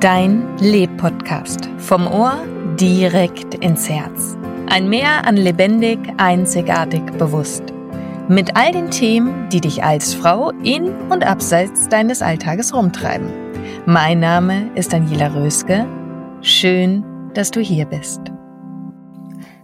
Dein Leb-Podcast. Vom Ohr direkt ins Herz. Ein Meer an lebendig, einzigartig, bewusst. Mit all den Themen, die dich als Frau in und abseits deines Alltages rumtreiben. Mein Name ist Daniela Röske. Schön, dass du hier bist.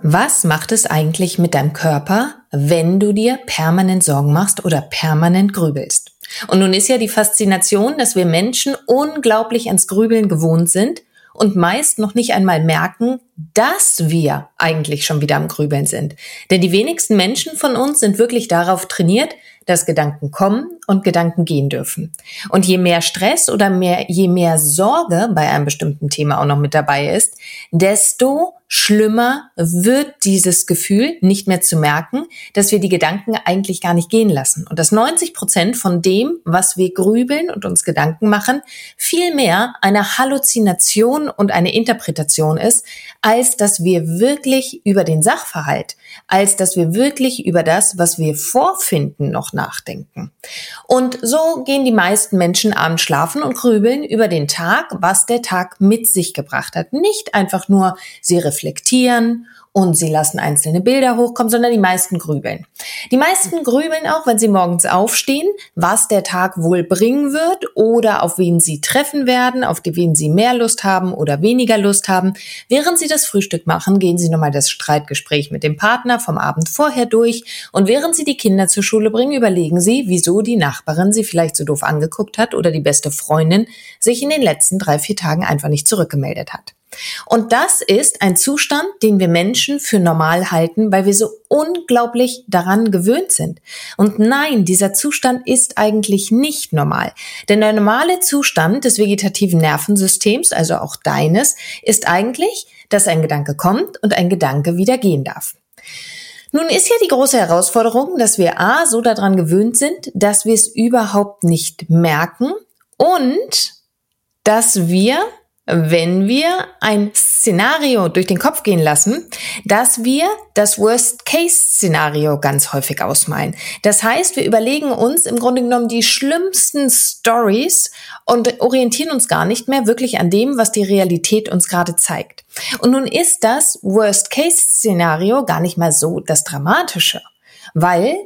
Was macht es eigentlich mit deinem Körper, wenn du dir permanent Sorgen machst oder permanent grübelst? Und nun ist ja die Faszination, dass wir Menschen unglaublich ans Grübeln gewohnt sind und meist noch nicht einmal merken, dass wir eigentlich schon wieder am Grübeln sind. Denn die wenigsten Menschen von uns sind wirklich darauf trainiert, dass Gedanken kommen und Gedanken gehen dürfen. Und je mehr Stress oder mehr, je mehr Sorge bei einem bestimmten Thema auch noch mit dabei ist, desto schlimmer wird dieses Gefühl, nicht mehr zu merken, dass wir die Gedanken eigentlich gar nicht gehen lassen. Und dass 90 Prozent von dem, was wir grübeln und uns Gedanken machen, vielmehr eine Halluzination und eine Interpretation ist, als dass wir wirklich über den Sachverhalt, als dass wir wirklich über das, was wir vorfinden, noch nachdenken. Und so gehen die meisten Menschen abends schlafen und grübeln über den Tag, was der Tag mit sich gebracht hat. Nicht einfach nur, sie reflektieren und sie lassen einzelne Bilder hochkommen, sondern die meisten grübeln. Die meisten grübeln auch, wenn sie morgens aufstehen, was der Tag wohl bringen wird oder auf wen sie treffen werden, auf die wen sie mehr Lust haben oder weniger Lust haben. Während sie das Frühstück machen, gehen sie nochmal das Streitgespräch mit dem Partner vom Abend vorher durch und während sie die Kinder zur Schule bringen, überlegen sie, wieso die Nachbarin sie vielleicht so doof angeguckt hat oder die beste Freundin sich in den letzten drei, vier Tagen einfach nicht zurückgemeldet hat. Und das ist ein Zustand, den wir Menschen für normal halten, weil wir so unglaublich daran gewöhnt sind. Und nein, dieser Zustand ist eigentlich nicht normal. Denn der normale Zustand des vegetativen Nervensystems, also auch deines, ist eigentlich, dass ein Gedanke kommt und ein Gedanke wieder gehen darf. Nun ist ja die große Herausforderung, dass wir A, so daran gewöhnt sind, dass wir es überhaupt nicht merken und dass wir wenn wir ein Szenario durch den Kopf gehen lassen, dass wir das Worst-Case-Szenario ganz häufig ausmalen. Das heißt, wir überlegen uns im Grunde genommen die schlimmsten Stories und orientieren uns gar nicht mehr wirklich an dem, was die Realität uns gerade zeigt. Und nun ist das Worst-Case-Szenario gar nicht mal so das Dramatische, weil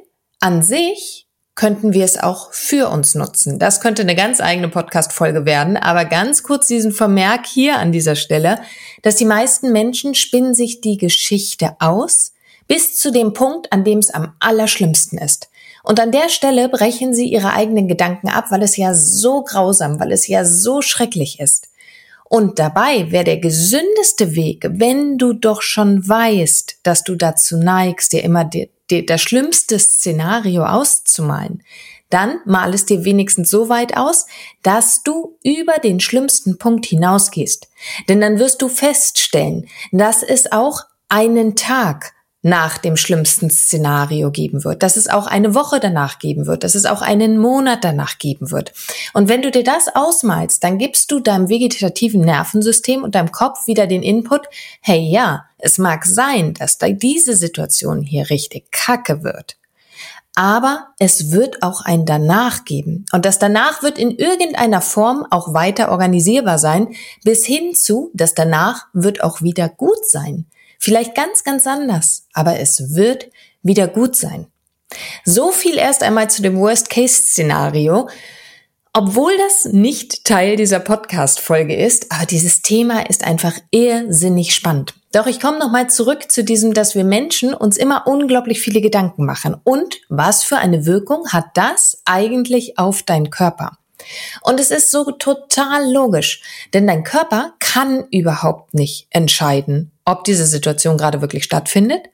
an sich könnten wir es auch für uns nutzen. Das könnte eine ganz eigene Podcast-Folge werden, aber ganz kurz diesen Vermerk hier an dieser Stelle, dass die meisten Menschen spinnen sich die Geschichte aus bis zu dem Punkt, an dem es am allerschlimmsten ist. Und an der Stelle brechen sie ihre eigenen Gedanken ab, weil es ja so grausam, weil es ja so schrecklich ist. Und dabei wäre der gesündeste Weg, wenn du doch schon weißt, dass du dazu neigst, dir immer die, das schlimmste Szenario auszumalen, dann mal es dir wenigstens so weit aus, dass du über den schlimmsten Punkt hinausgehst. Denn dann wirst du feststellen, dass es auch einen Tag nach dem schlimmsten Szenario geben wird, dass es auch eine Woche danach geben wird, dass es auch einen Monat danach geben wird. Und wenn du dir das ausmalst, dann gibst du deinem vegetativen Nervensystem und deinem Kopf wieder den Input, hey ja, es mag sein, dass da diese Situation hier richtig kacke wird. aber es wird auch ein Danach geben. Und das Danach wird in irgendeiner Form auch weiter organisierbar sein, bis hin zu, das Danach wird auch wieder gut sein. Vielleicht ganz, ganz anders, aber es wird wieder gut sein. So viel erst einmal zu dem Worst-Case-Szenario. Obwohl das nicht Teil dieser Podcast-Folge ist, aber dieses Thema ist einfach irrsinnig spannend. Doch ich komme nochmal zurück zu diesem, dass wir Menschen uns immer unglaublich viele Gedanken machen. Und was für eine Wirkung hat das eigentlich auf deinen Körper? Und es ist so total logisch, denn dein Körper kann überhaupt nicht entscheiden, ob diese Situation gerade wirklich stattfindet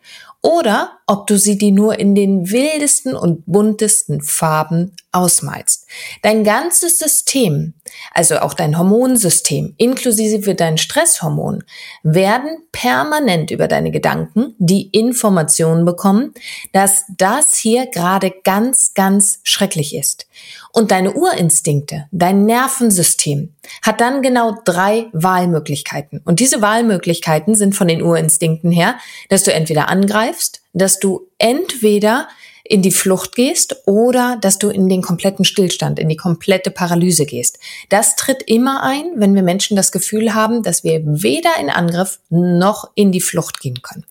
oder ob du sie dir nur in den wildesten und buntesten Farben ausmalst. Dein ganzes System, also auch dein Hormonsystem, inklusive dein Stresshormon, werden permanent über deine Gedanken die Information bekommen, dass das hier gerade ganz, ganz schrecklich ist. Und deine Urinstinkte, dein Nervensystem hat dann genau drei Wahlmöglichkeiten. Und diese Wahlmöglichkeiten sind von den Urinstinkten her, dass du entweder angreifst, dass du entweder in die Flucht gehst oder dass du in den kompletten Stillstand, in die komplette Paralyse gehst. Das tritt immer ein, wenn wir Menschen das Gefühl haben, dass wir weder in Angriff noch in die Flucht gehen können.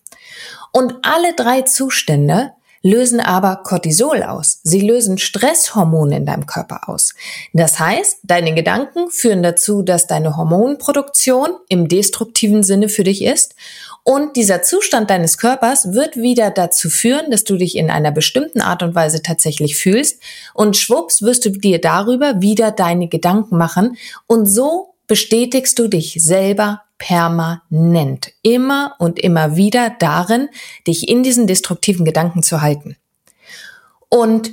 Und alle drei Zustände lösen aber Cortisol aus. Sie lösen Stresshormone in deinem Körper aus. Das heißt, deine Gedanken führen dazu, dass deine Hormonproduktion im destruktiven Sinne für dich ist und dieser Zustand deines Körpers wird wieder dazu führen, dass du dich in einer bestimmten Art und Weise tatsächlich fühlst und schwupps wirst du dir darüber wieder deine Gedanken machen und so bestätigst du dich selber permanent, immer und immer wieder darin, dich in diesen destruktiven Gedanken zu halten. Und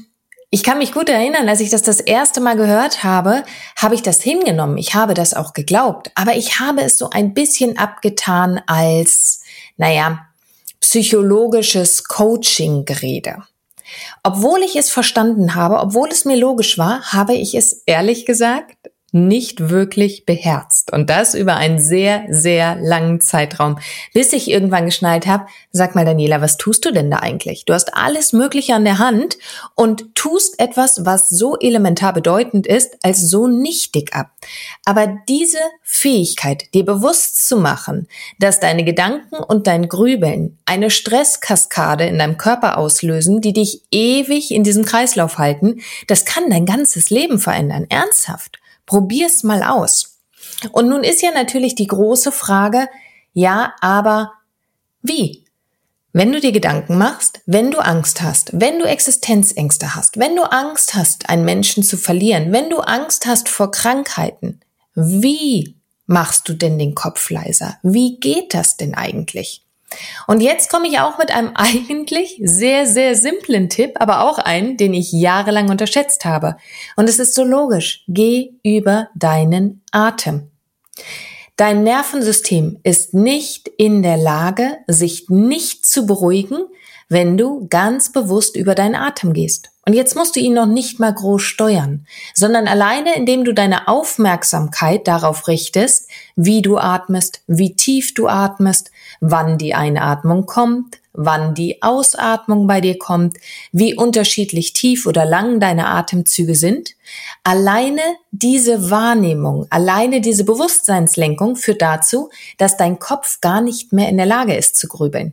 ich kann mich gut erinnern, als ich das das erste Mal gehört habe, habe ich das hingenommen. Ich habe das auch geglaubt. Aber ich habe es so ein bisschen abgetan als, naja, psychologisches Coaching-Gerede. Obwohl ich es verstanden habe, obwohl es mir logisch war, habe ich es ehrlich gesagt nicht wirklich beherzt. Und das über einen sehr, sehr langen Zeitraum, bis ich irgendwann geschnallt habe, sag mal Daniela, was tust du denn da eigentlich? Du hast alles Mögliche an der Hand und tust etwas, was so elementar bedeutend ist, als so nichtig ab. Aber diese Fähigkeit, dir bewusst zu machen, dass deine Gedanken und dein Grübeln eine Stresskaskade in deinem Körper auslösen, die dich ewig in diesem Kreislauf halten, das kann dein ganzes Leben verändern. Ernsthaft. Probier's mal aus. Und nun ist ja natürlich die große Frage, ja, aber wie? Wenn du dir Gedanken machst, wenn du Angst hast, wenn du Existenzängste hast, wenn du Angst hast, einen Menschen zu verlieren, wenn du Angst hast vor Krankheiten, wie machst du denn den Kopf leiser? Wie geht das denn eigentlich? Und jetzt komme ich auch mit einem eigentlich sehr, sehr simplen Tipp, aber auch einen, den ich jahrelang unterschätzt habe. Und es ist so logisch. Geh über deinen Atem. Dein Nervensystem ist nicht in der Lage, sich nicht zu beruhigen, wenn du ganz bewusst über deinen Atem gehst. Und jetzt musst du ihn noch nicht mal groß steuern, sondern alleine indem du deine Aufmerksamkeit darauf richtest, wie du atmest, wie tief du atmest, wann die Einatmung kommt, wann die Ausatmung bei dir kommt, wie unterschiedlich tief oder lang deine Atemzüge sind. Alleine diese Wahrnehmung, alleine diese Bewusstseinslenkung führt dazu, dass dein Kopf gar nicht mehr in der Lage ist zu grübeln.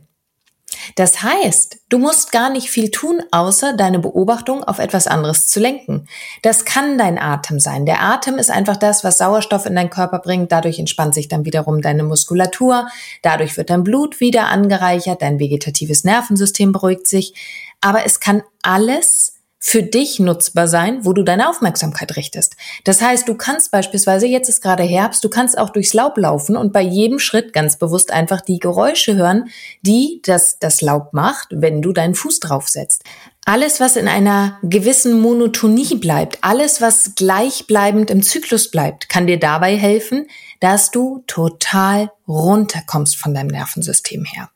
Das heißt, du musst gar nicht viel tun, außer deine Beobachtung auf etwas anderes zu lenken. Das kann dein Atem sein. Der Atem ist einfach das, was Sauerstoff in deinen Körper bringt. Dadurch entspannt sich dann wiederum deine Muskulatur. Dadurch wird dein Blut wieder angereichert. Dein vegetatives Nervensystem beruhigt sich. Aber es kann alles für dich nutzbar sein, wo du deine Aufmerksamkeit richtest. Das heißt, du kannst beispielsweise, jetzt ist gerade Herbst, du kannst auch durchs Laub laufen und bei jedem Schritt ganz bewusst einfach die Geräusche hören, die das, das Laub macht, wenn du deinen Fuß draufsetzt. Alles, was in einer gewissen Monotonie bleibt, alles, was gleichbleibend im Zyklus bleibt, kann dir dabei helfen, dass du total runterkommst von deinem Nervensystem her.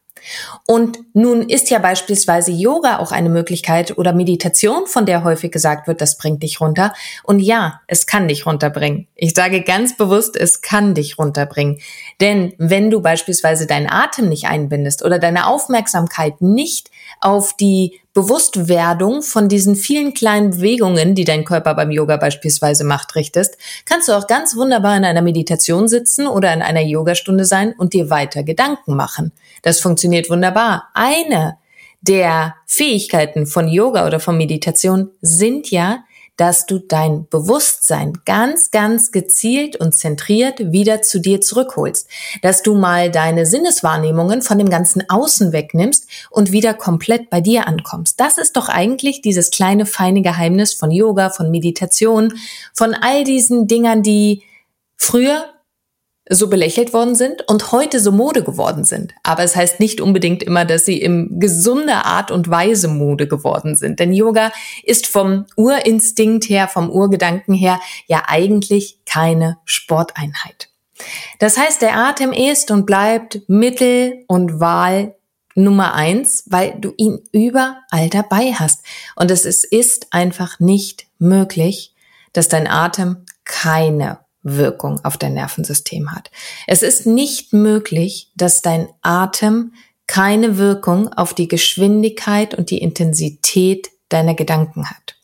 Und nun ist ja beispielsweise Yoga auch eine Möglichkeit oder Meditation, von der häufig gesagt wird, das bringt dich runter. Und ja, es kann dich runterbringen. Ich sage ganz bewusst, es kann dich runterbringen. Denn wenn du beispielsweise deinen Atem nicht einbindest oder deine Aufmerksamkeit nicht auf die Bewusstwerdung von diesen vielen kleinen Bewegungen, die dein Körper beim Yoga beispielsweise macht, richtest, kannst du auch ganz wunderbar in einer Meditation sitzen oder in einer Yogastunde sein und dir weiter Gedanken machen. Das funktioniert wunderbar. Eine der Fähigkeiten von Yoga oder von Meditation sind ja, dass du dein Bewusstsein ganz, ganz gezielt und zentriert wieder zu dir zurückholst, dass du mal deine Sinneswahrnehmungen von dem ganzen Außen wegnimmst und wieder komplett bei dir ankommst. Das ist doch eigentlich dieses kleine feine Geheimnis von Yoga, von Meditation, von all diesen Dingern, die früher so belächelt worden sind und heute so Mode geworden sind. Aber es heißt nicht unbedingt immer, dass sie im gesunder Art und Weise Mode geworden sind. Denn Yoga ist vom Urinstinkt her, vom Urgedanken her ja eigentlich keine Sporteinheit. Das heißt, der Atem ist und bleibt Mittel und Wahl Nummer eins, weil du ihn überall dabei hast. Und es ist, ist einfach nicht möglich, dass dein Atem keine Wirkung auf dein Nervensystem hat. Es ist nicht möglich, dass dein Atem keine Wirkung auf die Geschwindigkeit und die Intensität deiner Gedanken hat.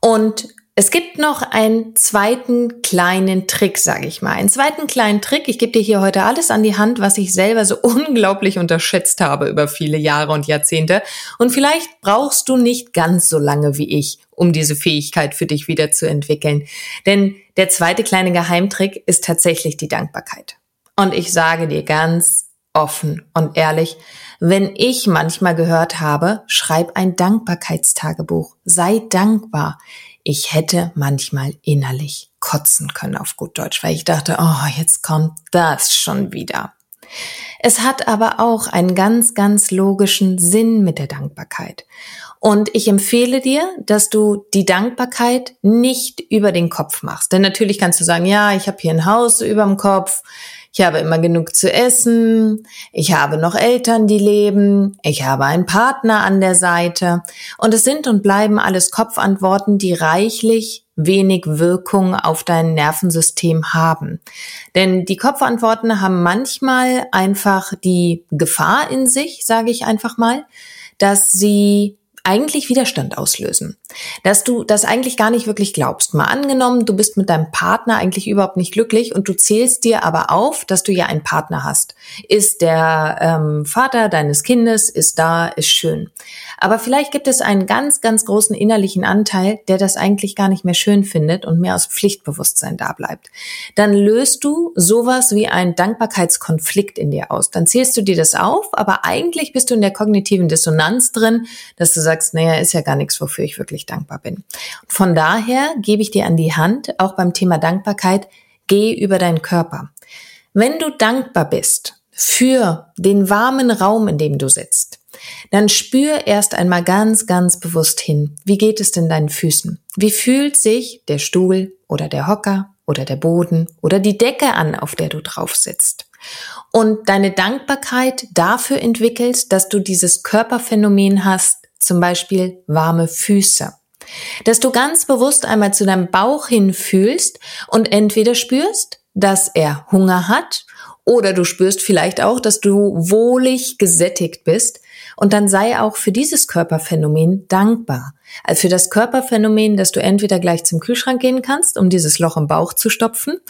Und es gibt noch einen zweiten kleinen Trick, sage ich mal. Einen zweiten kleinen Trick. Ich gebe dir hier heute alles an die Hand, was ich selber so unglaublich unterschätzt habe über viele Jahre und Jahrzehnte. Und vielleicht brauchst du nicht ganz so lange wie ich, um diese Fähigkeit für dich wieder zu entwickeln. Denn der zweite kleine Geheimtrick ist tatsächlich die Dankbarkeit. Und ich sage dir ganz offen und ehrlich, wenn ich manchmal gehört habe, schreib ein Dankbarkeitstagebuch, sei dankbar ich hätte manchmal innerlich kotzen können auf gut Deutsch, weil ich dachte, oh, jetzt kommt das schon wieder. Es hat aber auch einen ganz, ganz logischen Sinn mit der Dankbarkeit. Und ich empfehle dir, dass du die Dankbarkeit nicht über den Kopf machst. Denn natürlich kannst du sagen, ja, ich habe hier ein Haus über dem Kopf, ich habe immer genug zu essen, ich habe noch Eltern, die leben, ich habe einen Partner an der Seite. Und es sind und bleiben alles Kopfantworten, die reichlich wenig Wirkung auf dein Nervensystem haben. Denn die Kopfantworten haben manchmal einfach die Gefahr in sich, sage ich einfach mal, dass sie eigentlich Widerstand auslösen. Dass du das eigentlich gar nicht wirklich glaubst. Mal angenommen, du bist mit deinem Partner eigentlich überhaupt nicht glücklich und du zählst dir aber auf, dass du ja einen Partner hast. Ist der ähm, Vater deines Kindes, ist da, ist schön. Aber vielleicht gibt es einen ganz, ganz großen innerlichen Anteil, der das eigentlich gar nicht mehr schön findet und mehr aus Pflichtbewusstsein da bleibt. Dann löst du sowas wie einen Dankbarkeitskonflikt in dir aus. Dann zählst du dir das auf, aber eigentlich bist du in der kognitiven Dissonanz drin, dass du sagst, sagst, naja, ist ja gar nichts, wofür ich wirklich dankbar bin. Von daher gebe ich dir an die Hand, auch beim Thema Dankbarkeit, geh über deinen Körper. Wenn du dankbar bist für den warmen Raum, in dem du sitzt, dann spür erst einmal ganz, ganz bewusst hin. Wie geht es denn deinen Füßen? Wie fühlt sich der Stuhl oder der Hocker oder der Boden oder die Decke an, auf der du drauf sitzt? Und deine Dankbarkeit dafür entwickelst, dass du dieses Körperphänomen hast, zum Beispiel warme Füße. Dass du ganz bewusst einmal zu deinem Bauch hinfühlst und entweder spürst, dass er Hunger hat oder du spürst vielleicht auch, dass du wohlig gesättigt bist und dann sei auch für dieses Körperphänomen dankbar. Also für das Körperphänomen, dass du entweder gleich zum Kühlschrank gehen kannst, um dieses Loch im Bauch zu stopfen,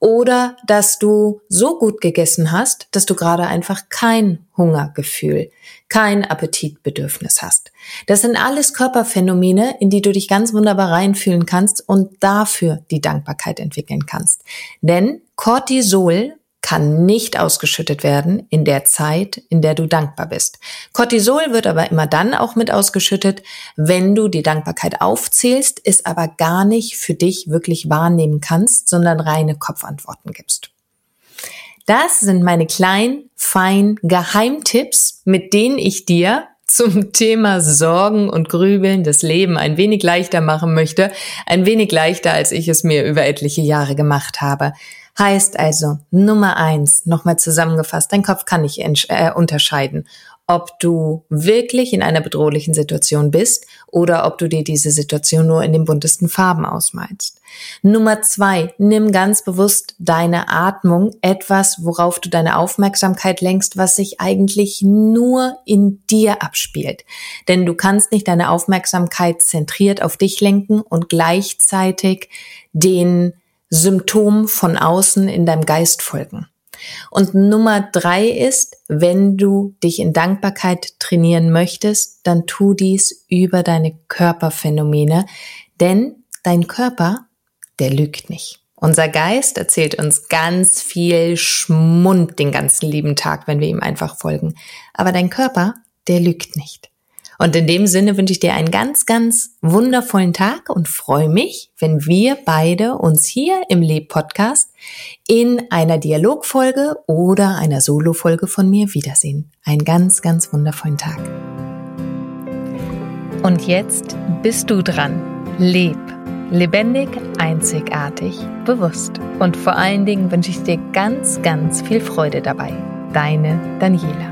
oder dass du so gut gegessen hast, dass du gerade einfach kein Hungergefühl, kein Appetitbedürfnis hast. Das sind alles Körperphänomene, in die du dich ganz wunderbar reinfühlen kannst und dafür die Dankbarkeit entwickeln kannst. Denn Cortisol kann nicht ausgeschüttet werden in der Zeit, in der du dankbar bist. Cortisol wird aber immer dann auch mit ausgeschüttet, wenn du die Dankbarkeit aufzählst, es aber gar nicht für dich wirklich wahrnehmen kannst, sondern reine Kopfantworten gibst. Das sind meine kleinen, feinen Geheimtipps, mit denen ich dir zum Thema Sorgen und Grübeln das Leben ein wenig leichter machen möchte, ein wenig leichter, als ich es mir über etliche Jahre gemacht habe. Heißt also, Nummer eins, nochmal zusammengefasst, dein Kopf kann nicht äh, unterscheiden, ob du wirklich in einer bedrohlichen Situation bist oder ob du dir diese Situation nur in den buntesten Farben ausmalst. Nummer zwei, nimm ganz bewusst deine Atmung, etwas, worauf du deine Aufmerksamkeit lenkst, was sich eigentlich nur in dir abspielt. Denn du kannst nicht deine Aufmerksamkeit zentriert auf dich lenken und gleichzeitig den Symptomen von außen in deinem Geist folgen. Und Nummer drei ist, wenn du dich in Dankbarkeit trainieren möchtest, dann tu dies über deine Körperphänomene, denn dein Körper, der lügt nicht. Unser Geist erzählt uns ganz viel Schmund den ganzen lieben Tag, wenn wir ihm einfach folgen. Aber dein Körper, der lügt nicht. Und in dem Sinne wünsche ich dir einen ganz, ganz wundervollen Tag und freue mich, wenn wir beide uns hier im Leb-Podcast in einer Dialogfolge oder einer Solo-Folge von mir wiedersehen. Einen ganz, ganz wundervollen Tag. Und jetzt bist du dran. Leb. Lebendig, einzigartig, bewusst. Und vor allen Dingen wünsche ich dir ganz, ganz viel Freude dabei. Deine Daniela.